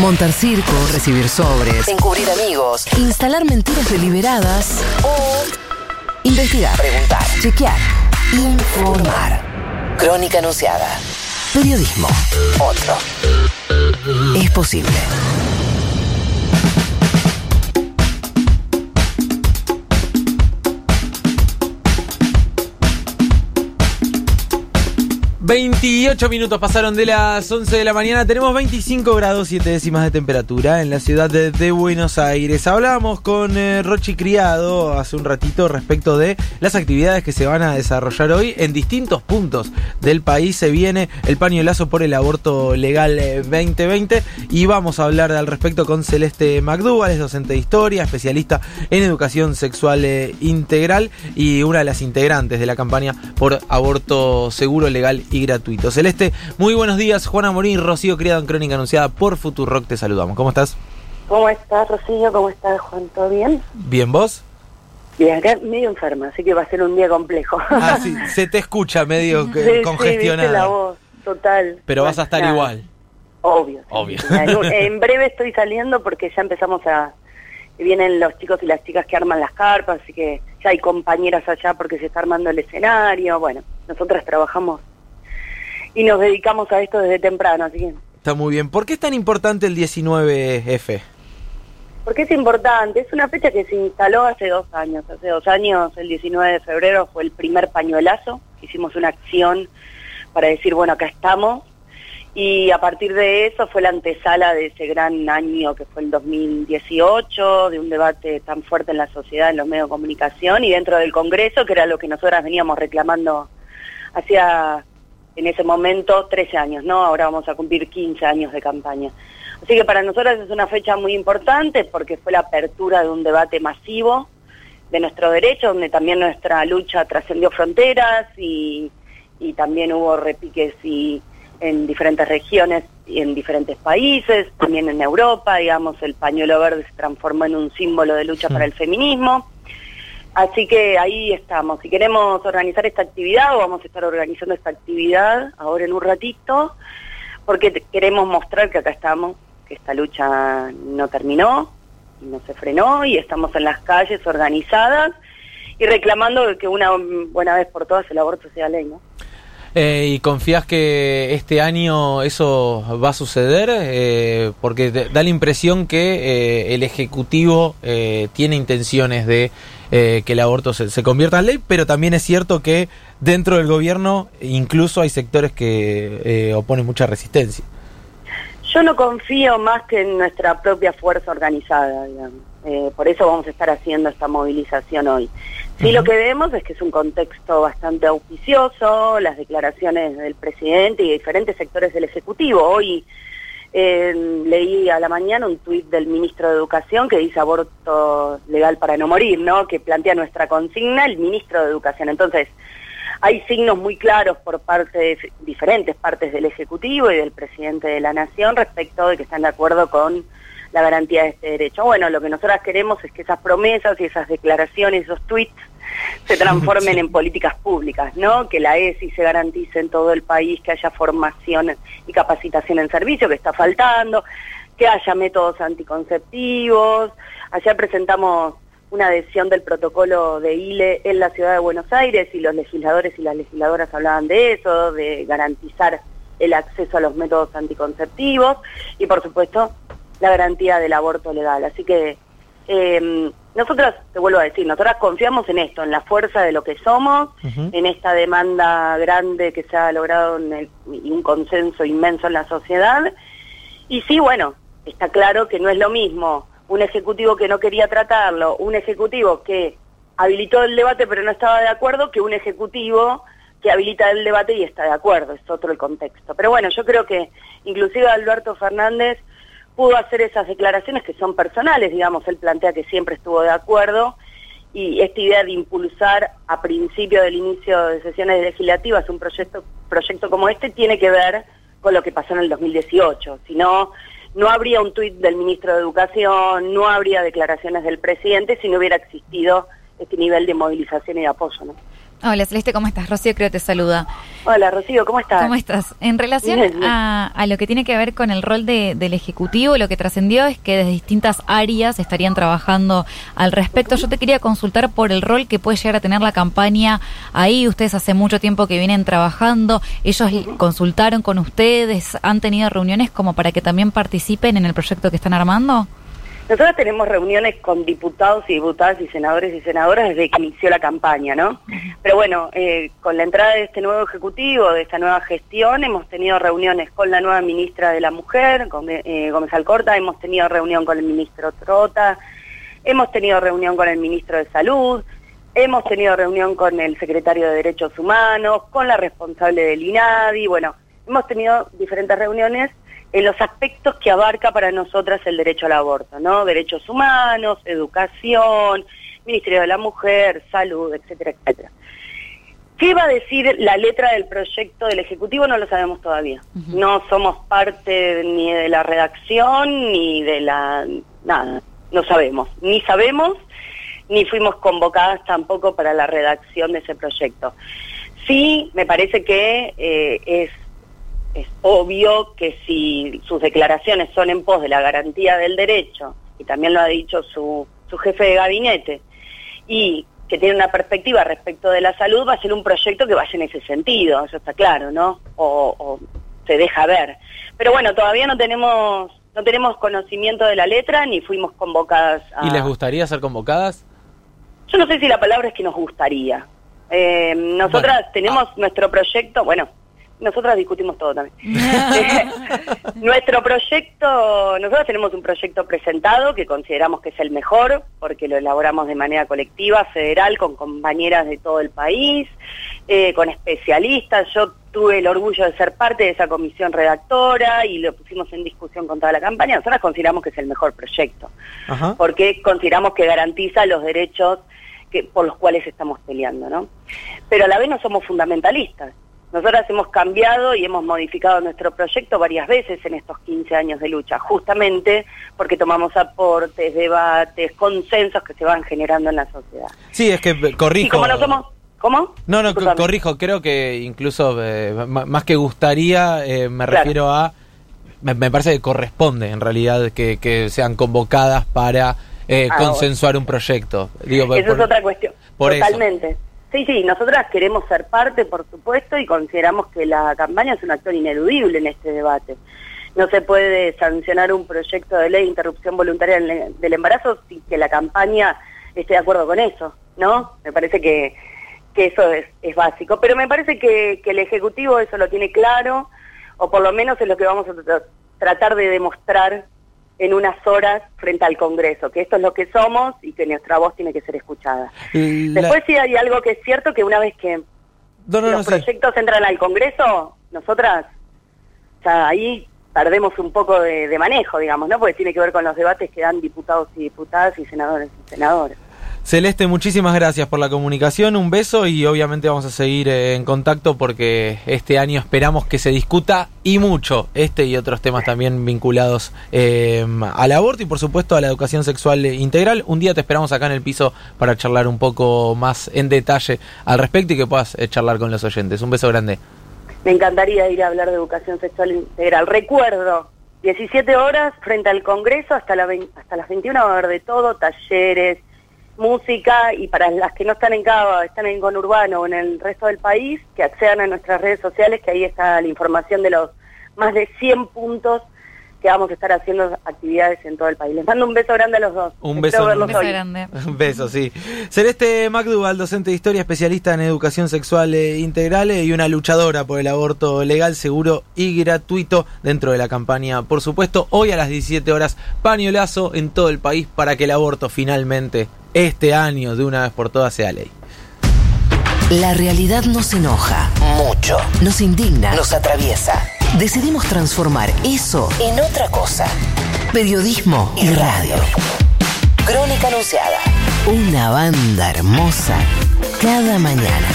Montar circo, recibir sobres, encubrir amigos, instalar mentiras deliberadas o investigar, preguntar, chequear, informar. Crónica anunciada. Periodismo. Otro. Es posible. 28 minutos pasaron de las 11 de la mañana. Tenemos 25 grados 7 décimas de temperatura en la ciudad de, Buenos Aires. Hablábamos con eh, Rochi Criado hace un ratito respecto de las actividades que se van a desarrollar hoy en distintos puntos del país. Se viene el pañuelazo por el aborto legal 2020 eh, y vamos a hablar al respecto con Celeste McDougall, es docente de historia, especialista en educación sexual eh, integral y una de las integrantes de la campaña por aborto seguro, legal y gratuito. Celeste, muy buenos días. Juana Morín, Rocío Criado en Crónica Anunciada por Futurock. Te saludamos. ¿Cómo estás? ¿Cómo estás, Rocío? ¿Cómo estás, Juan? ¿Todo bien? Bien, ¿vos? Bien, acá medio enferma, así que va a ser un día complejo. Ah, sí, se te escucha medio congestionada. Sí, la voz, total. Pero vas a estar igual. Obvio. Obvio. En, breve estoy saliendo porque ya empezamos a... Vienen los chicos y las chicas que arman las carpas, así que ya hay compañeras allá porque se está armando el escenario. Bueno, nosotras trabajamos y nos dedicamos a esto desde temprano, así que... Está muy bien. ¿Por qué es tan importante el 19F? Porque es importante, es una fecha que se instaló hace dos años. Hace dos años, el 19 de febrero, fue el primer pañuelazo. Hicimos una acción para decir, bueno, acá estamos. Y a partir de eso fue la antesala de ese gran año que fue el 2018, de un debate tan fuerte en la sociedad, en los medios de comunicación y dentro del Congreso, que era lo que nosotras veníamos reclamando hacía en ese momento 13 años, ¿no? Ahora vamos a cumplir 15 años de campaña. Así que para nosotros es una fecha muy importante porque fue la apertura de un debate masivo de nuestro derecho, donde también nuestra lucha trascendió fronteras y, y también hubo repiques y en diferentes regiones y en diferentes países, también en Europa, digamos, el pañuelo verde se transformó en un símbolo de lucha para el feminismo. Así que ahí estamos. Si queremos organizar esta actividad, o vamos a estar organizando esta actividad ahora en un ratito, porque queremos mostrar que acá estamos, que esta lucha no terminó, no se frenó y estamos en las calles organizadas y reclamando que una buena vez por todas el aborto sea ley, ¿no? Eh, ¿Y confías que este año eso va a suceder? Eh, porque da la impresión que eh, el Ejecutivo tiene intenciones de que el aborto se, convierta en ley, pero también es cierto que dentro del gobierno incluso hay sectores que oponen mucha resistencia. Yo no confío más que en nuestra propia fuerza organizada, por eso vamos a estar haciendo esta movilización hoy. Sí, lo que vemos es que es un contexto bastante auspicioso, las declaraciones del presidente y diferentes sectores del Ejecutivo. Hoy eh, leí a la mañana un tuit del ministro de Educación que dice aborto legal para no morir, ¿no? Que plantea nuestra consigna el ministro de Educación. Entonces, hay signos muy claros por parte de diferentes partes del Ejecutivo y del presidente de la Nación respecto de que están de acuerdo con la garantía de este derecho. Bueno, lo que nosotras queremos es que esas promesas y esas declaraciones, esos tweets, se transformen en políticas públicas, ¿no? Que la ESI se garantice en todo el país, que haya formación y capacitación en servicio, que está faltando, que haya métodos anticonceptivos. Ayer presentamos una adhesión del protocolo de ILE en la ciudad de Buenos Aires y los legisladores y las legisladoras hablaban de eso, de garantizar el acceso a los métodos anticonceptivos y por supuesto la garantía del aborto legal. Así que eh, nosotros, te vuelvo a decir, nosotras confiamos en esto, en la fuerza de lo que somos, en esta demanda grande que se ha logrado en un consenso inmenso en la sociedad. Y sí, bueno, está claro que no es lo mismo un ejecutivo que no quería tratarlo, un ejecutivo que habilitó el debate pero no estaba de acuerdo, que un ejecutivo que habilita el debate y está de acuerdo, es otro el contexto. Pero bueno, yo creo que inclusive Alberto Fernández pudo hacer esas declaraciones que son personales, digamos, él plantea que siempre estuvo de acuerdo y esta idea de impulsar a principio del inicio de sesiones legislativas un proyecto, proyecto como este tiene que ver con lo que pasó en el 2018, si no, no habría un tuit del ministro de Educación, no habría declaraciones del presidente si no hubiera existido este nivel de movilización y de apoyo, ¿no? Hola Celeste, ¿cómo estás? Rocío creo te saluda. Hola Rocío, ¿cómo estás? ¿Cómo estás? En relación a, a, lo que tiene que ver con el rol de, del Ejecutivo, lo que trascendió es que desde distintas áreas estarían trabajando al respecto. Yo te quería consultar por el rol que puede llegar a tener la campaña ahí. Ustedes hace mucho tiempo que vienen trabajando, ellos consultaron con ustedes, han tenido reuniones como para que también participen en el proyecto que están armando. Nosotros tenemos reuniones con diputados y diputadas y senadores y senadoras desde que inició la campaña, ¿no? Pero bueno, eh, con la entrada de este nuevo ejecutivo, de esta nueva gestión, hemos tenido reuniones con la nueva ministra de la Mujer, con, eh, Gómez Alcorta, hemos tenido reunión con el ministro Trota, hemos tenido reunión con el ministro de Salud, hemos tenido reunión con el secretario de Derechos Humanos, con la responsable del INADI, bueno, hemos tenido diferentes reuniones en los aspectos que abarca para nosotras el derecho al aborto, ¿no? Derechos humanos, educación, Ministerio de la Mujer, salud, etcétera, etcétera. ¿Qué va a decir la letra del proyecto del Ejecutivo? No lo sabemos todavía. No somos parte ni de la redacción ni de la... nada, no sabemos. Ni sabemos, ni fuimos convocadas tampoco para la redacción de ese proyecto. Sí, me parece que eh, es es obvio que si sus declaraciones son en pos de la garantía del derecho, y también lo ha dicho su, su jefe de gabinete, y que tiene una perspectiva respecto de la salud, va a ser un proyecto que vaya en ese sentido, eso está claro, ¿no? O, se deja ver. Pero bueno, todavía no tenemos no tenemos conocimiento de la letra ni fuimos convocadas a... ¿Y les gustaría ser convocadas? Yo no sé si la palabra es que nos gustaría. Eh, nosotras tenemos ah. nuestro proyecto, bueno, nosotras discutimos todo también. Nuestro proyecto, nosotros tenemos un proyecto presentado que consideramos que es el mejor, porque lo elaboramos de manera colectiva, federal, con compañeras de todo el país, eh, con especialistas. Yo tuve el orgullo de ser parte de esa comisión redactora y lo pusimos en discusión con toda la campaña. Nosotras consideramos que es el mejor proyecto, porque consideramos que garantiza los derechos que, por los cuales estamos peleando, ¿no? Pero a la vez no somos fundamentalistas. Nosotras hemos cambiado y hemos modificado nuestro proyecto varias veces en estos 15 años de lucha, justamente porque tomamos aportes, debates, consensos que se van generando en la sociedad. Sí, es que corrijo. no somos... ¿Cómo? No, no, corrijo, creo que incluso eh, más que gustaría, eh, me refiero a... Me, parece que corresponde en realidad que, sean convocadas para eh, ah, consensuar un proyecto. Digo, Eso es otra cuestión. Totalmente. Sí, sí, nosotras queremos ser parte, por supuesto, y consideramos que la campaña es un actor ineludible en este debate. No se puede sancionar un proyecto de ley de interrupción voluntaria del embarazo sin que la campaña esté de acuerdo con eso, ¿no? Me parece que, que eso es, es básico. Pero me parece que, que el Ejecutivo eso lo tiene claro, o por lo menos es lo que vamos a tratar de demostrar en unas horas frente al Congreso, que esto es lo que somos y que nuestra voz tiene que ser escuchada. Después sí hay algo que es cierto, que una vez que los proyectos entran al Congreso, nosotras, ya ahí perdemos un poco de, de manejo, digamos, ¿no? Porque tiene que ver con los debates que dan diputados y diputadas y senadores y senadoras. Celeste, muchísimas gracias por la comunicación, un beso y obviamente vamos a seguir eh, en contacto porque este año esperamos que se discuta y mucho este y otros temas también vinculados eh, al aborto y por supuesto a la educación sexual integral. Un día te esperamos acá en el piso para charlar un poco más en detalle al respecto y que puedas eh, charlar con los oyentes. Un beso grande. Me encantaría ir a hablar de educación sexual integral. Recuerdo, 17 horas frente al Congreso hasta, la, hasta las 21 va a haber de todo, talleres música y para las que no están en Cava, están en Conurbano o en el resto del país, que accedan a nuestras redes sociales, que ahí está la información de los más de 100 puntos que vamos a estar haciendo actividades en todo el país. Les mando un beso grande a los dos. Un beso, un beso grande. Un beso, sí. Celeste MacDougall, docente de historia, especialista en educación sexual e integral y una luchadora por el aborto legal, seguro y gratuito dentro de la campaña. Por supuesto, hoy a las 17 horas, pañolazo en todo el país para que el aborto finalmente este año de una vez por todas sea ley. La realidad nos enoja mucho, nos indigna, nos atraviesa. Decidimos transformar eso en otra cosa. Periodismo y radio. Crónica Anunciada. Una banda hermosa cada mañana.